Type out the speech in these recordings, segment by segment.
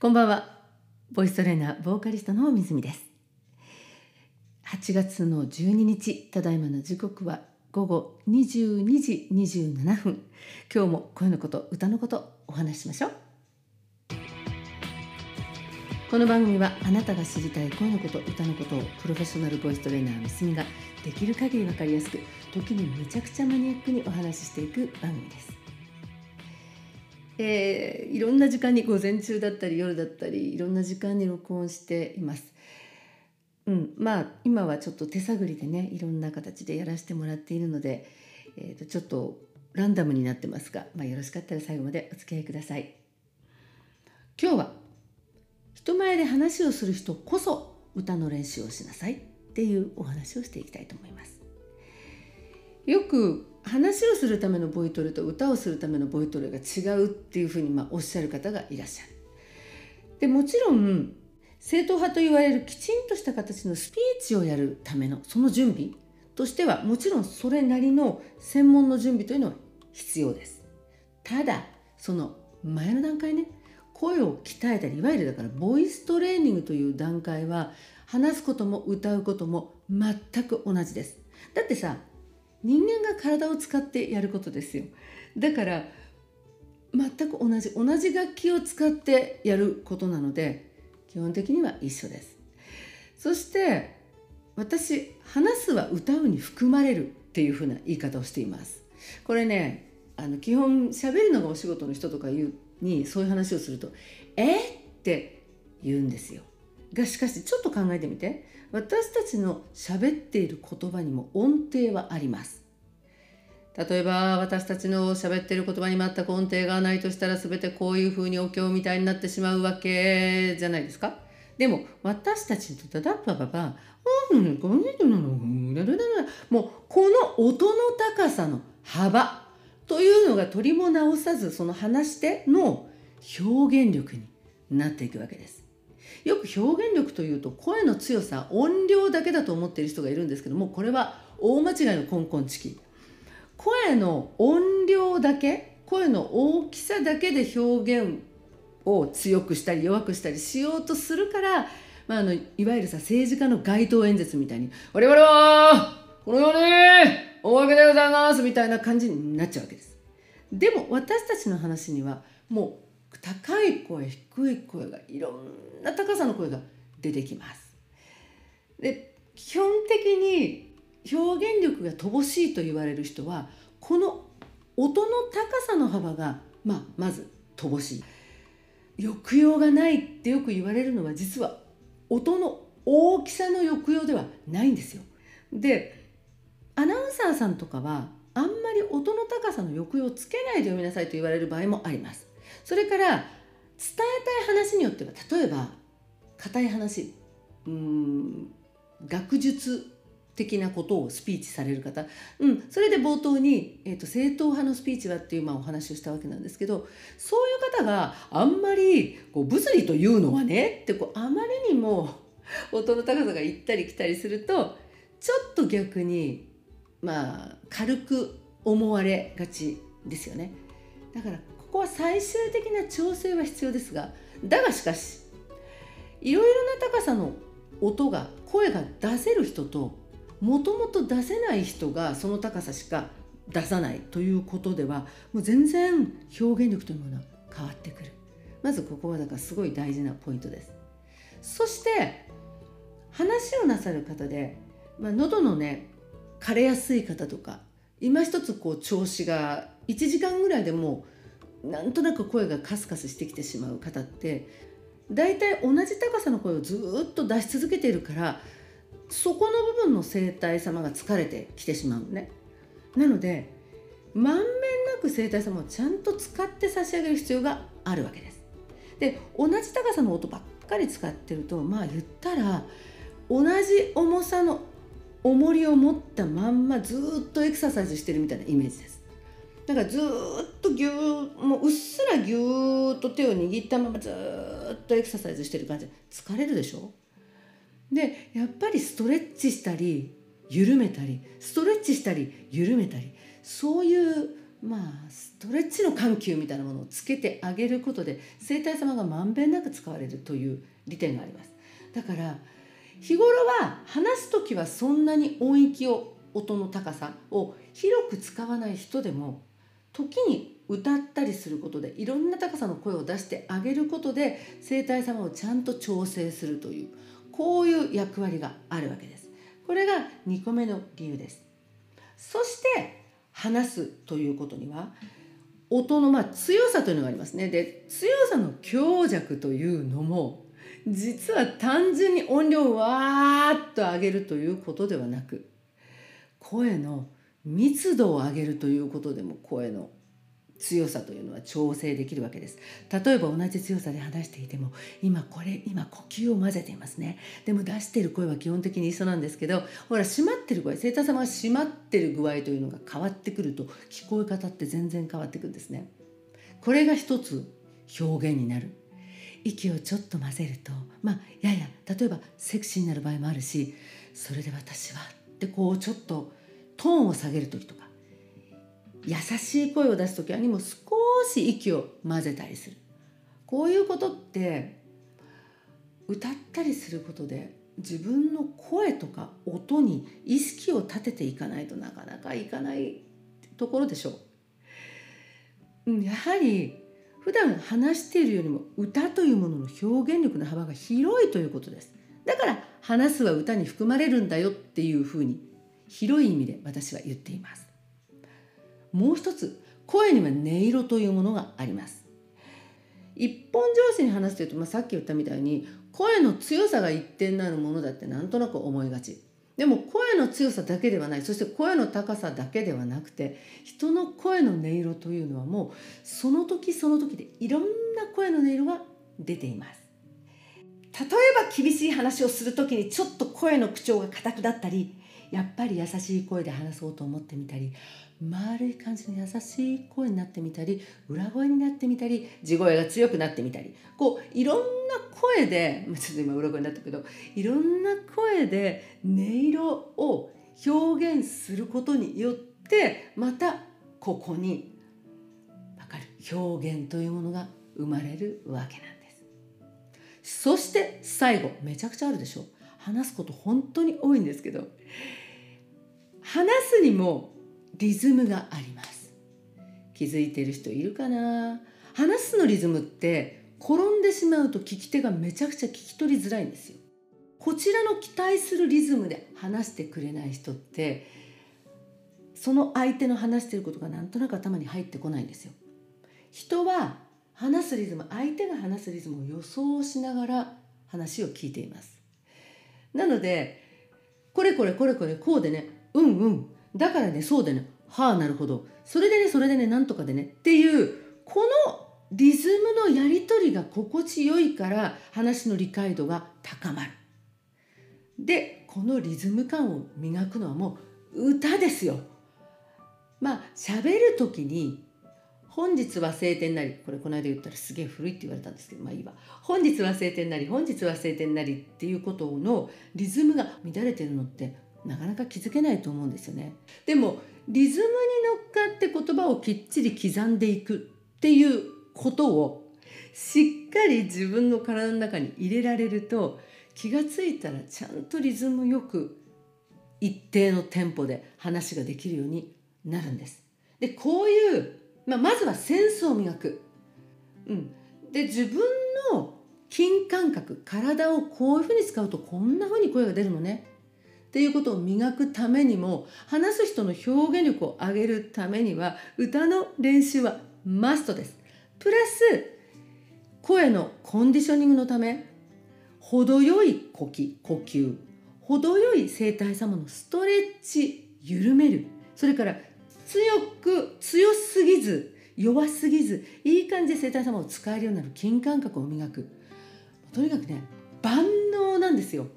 こんばんは。ボイストレーナーボーカリストの水見です。8月の12日ただいまの時刻は午後22時27分。今日も声のこと歌のことお話ししましょう。この番組はあなたが知りたい声のこと歌のことをプロフェッショナルボイストレーナーみすみができる限り分かりやすく時にめちゃくちゃマニアックにお話ししていく番組です。えー、いろんな時間に午前中だったり夜だったりいろんな時間に録音しています。うん、まあ今はちょっと手探りでねいろんな形でやらせてもらっているので、えー、とちょっとランダムになってますが、まあ、よろしかったら最後までお付き合いください。今日は人前で話をする人こそ歌の練習をしなさいっていうお話をしていきたいと思います。よく話をするためのボイトレと歌をするためのボイトレが違うっていうふうにまあおっしゃる方がいらっしゃる。でもちろん正統派と言われるきちんとした形のスピーチをやるためのその準備としてはもちろんそれなりの専門の準備というのは必要です。ただその前の段階ね声を鍛えたりいわゆるだからボイストレーニングという段階は話すことも歌うことも全く同じです。だってさ人間が体を使ってやることですよ。だから全く同じ同じ楽器を使ってやることなので基本的には一緒です。そして私話すは歌うに含まれるっていうふうな言い方をしています。これねあの基本喋るのがお仕事の人とかにそういう話をすると「えっ?」って言うんですよ。がしかしちょっと考えてみて。私たちの喋っている言葉にも音程はあります。例えば私たちの喋ってる言葉に全く音程がないとしたら全てこういうふうにお経みたいになってしまうわけじゃないですか。でも私たちにとってダッパパパもうこの音の高さの幅というのが取りも直さずその話し手の表現力になっていくわけです。よく表現力というと声の強さ音量だけだと思っている人がいるんですけどもこれは大間違いのコンコンチキ声の音量だけ声の大きさだけで表現を強くしたり弱くしたりしようとするから、まあ、あのいわゆるさ政治家の街頭演説みたいに「我々はこのように大わけでございます」みたいな感じになっちゃうわけです。でも私たちの話にはもう高い声低い声がいろんな高さの声が出てきます。で基本的に表現力が乏しいと言われる人はこの音の高さの幅が、まあ、まず乏しい。抑揚がないってよく言われるのは実は音の大きさの抑揚ではないんですよ。でアナウンサーさんとかはあんまり音の高さの抑揚をつけないで読みなさいと言われる場合もあります。それから伝えたい話によっては例えば硬い話うん学術的なことをスピーチされる方、うん、それで冒頭に、えーと、正統派のスピーチはっていうまあお話をしたわけなんですけどそういう方があんまりこう物理というのはねってこうあまりにも音の高さが行ったり来たりするとちょっと逆にまあ軽く思われがちですよね。だからこは最終的な調整は必要ですがだがしかしいろいろな高さの音が声が出せる人ともともと出せない人がその高さしか出さないということではもう全然表現力というものは変わってくる。まずここはだからすごい大事なポイントです。そして話をなさる方で、まあ、喉のね枯れやすい方とか今一つこう調子が1時間ぐらいでもうなんとなく声がカスカスしてきてしまう方って大体同じ高さの声をずっと出し続けているからそこの部分の声帯様が疲れてきてしまうのね。なのでまんべんなく声帯様をちゃんと使って差し上げる必要があるわけです。で同じ高さの音ばっかり使ってるとまあ言ったら同じ重さの重りを持ったまんまずっとエクササイズしてるみたいなイメージです。だからずっとぎゅーもううっすらぎゅーっと手を握ったままずっとエクササイズしてる感じ。疲れるでしょ？でやっぱりストレッチしたり緩めたりストレッチしたり緩めたりそういうまあストレッチの緩急みたいなものをつけてあげることで生体様がまんべんなく使われるという利点があります。だから日頃は話す時はそんなに音域を音の高さを広く使わない人でも時に歌ったりすることでいろんな高さの声を出してあげることで生体様をちゃんと調整するというこういう役割があるわけです。これが2個目の理由です。そして話すということには音のまあ強さというのがありますね。で強さの強弱というのも実は単純に音量をわーっと上げるということではなく声の密度を上げるということでも声の強さというのは調整できるわけです。例えば同じ強さで話していても今これ今呼吸を混ぜていますね。でも出している声は基本的に一緒なんですけどほら閉まってる声生太様が閉まってる具合というのが変わってくると聞こえ方って全然変わってくるんですね。これが一つ表現になる。息をちょっと混ぜるとまあやや例えばセクシーになる場合もあるしそれで私はってこうちょっとトーンを下げる時とか優しい声を出す時にも少し息を混ぜたりするこういうことって歌ったりすることで自分の声とか音に意識を立てていかないとなかなかいかないところでしょう。やはり普段話しているよりも歌というものの表現力の幅が広いということです。だから話すは歌に含まれるんだよっていうふうに広い意味で私は言っています。もう一つ声には音色というものがあります。一本上司に話すというと、まあ、さっき言ったみたいに声の強さが一点なるものだってなんとなく思いがち。でも声の強さだけではない。そして声の高さだけではなくて人の声の音色というのはもうその時その時でいろんな声の音色が出ています。例えば厳しい話をする時にちょっと声の口調が硬くなったりやっぱり優しい声で話そうと思ってみたり丸い感じの優しい声になってみたり裏声になってみたり地声が強くなってみたりこういろんな声でちょっと今裏声になったけどいろんな声で音色を表現することによってまたここに分かる表現というものが生まれるわけなんです。そして最後めちゃくちゃあるでしょ話すこと本当に多いんですけど話すにもリズムがあります。気づいてる人いるかな？話すのリズムって転んでしまうと聞き手がめちゃくちゃ聞き取りづらいんですよ。こちらの期待するリズムで話してくれない人ってその相手の話してることがなんとなく頭に入ってこないんですよ。人は話すリズム相手が話すリズムを予想しながら話を聞いています。なのでこれこれこれこれこうでねうんうんだからねそうでねはあなるほどそれでねそれでねなんとかでねっていうこのリズムのやり取りが心地よいから話の理解度が高まる。でこのリズム感を磨くのはもう歌ですよ。まあ喋る時に本日は晴天なりこれこの間言ったらすげえ古いって言われたんですけどまあいいわ本日は晴天なり本日は晴天なりっていうことのリズムが乱れてるのってなかなか気づけないと思うんですよね。でもリズムに乗っかって言葉をきっちり刻んでいくっていうことをしっかり自分の体の中に入れられると気が付いたらちゃんとリズムよく一定のテンポで話ができるようになるんです。でこういう、まあ、まずはセンスを磨く。うん、で自分の筋感覚体をこういうふうに使うとこんなふうに声が出るのねっていうことを磨くためにも話す人の表現力を上げるためには歌の練習はマストです。プラス声のコンディショニングのため程よい呼吸呼吸程よい声帯様のストレッチ緩めるそれから強く強すぎず弱すぎずいい感じで声帯様を使えるようになる筋感覚を磨く。とにかくね万能なんですよ。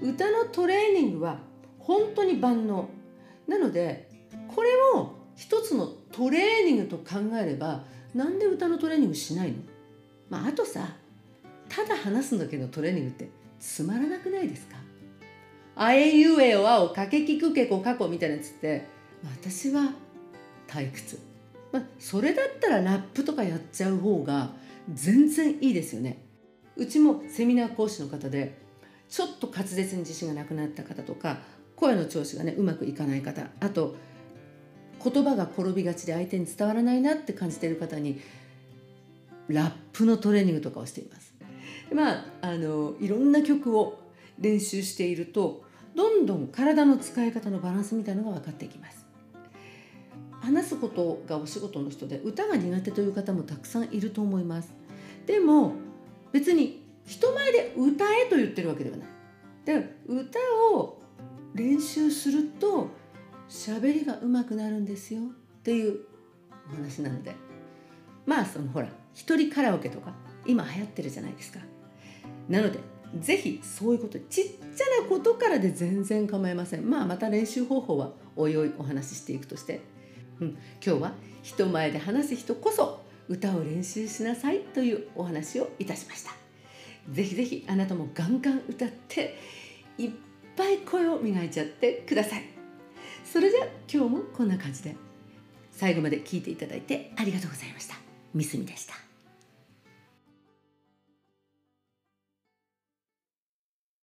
歌のトレーニングは本当に万能。なのでこれを一つのトレーニングと考えればなんで歌のトレーニングしないの？まああとさただ話すだけどトレーニングってつまらなくないですか？あえゆえおあおかけきくけこかこみたいなやつって私は退屈まあ、それだったらラップとかやっちゃう方が全然いいですよねうちもセミナー講師の方でちょっと滑舌に自信がなくなった方とか声の調子がねうまくいかない方あと言葉が転びがちで相手に伝わらないなって感じている方にラップのトレーニングとかをしています。まああのいろんな曲を練習しているとどんどん体の使い方のバランスみたいのが分かっていきます。話すことがお仕事の人で歌が苦手という方もたくさんいると思います。でも別に人前で歌えと言ってるわけではない。で歌を練習すると喋りが上手くなるんですよっていうお話なのでまあそのほら一人カラオケとか今流行ってるじゃないですか。なのでぜひそういうことちっちゃなことからで全然構いません。まあまた練習方法はおいおいお話ししていくとして、うん、今日は人前で話す人こそ歌を練習しなさいというお話をいたしました。ぜひぜひあなたもガンガン歌っていっぱい声を磨いちゃってください。それじゃあ今日もこんな感じで最後まで聞いていただいてありがとうございました。ミスミでした。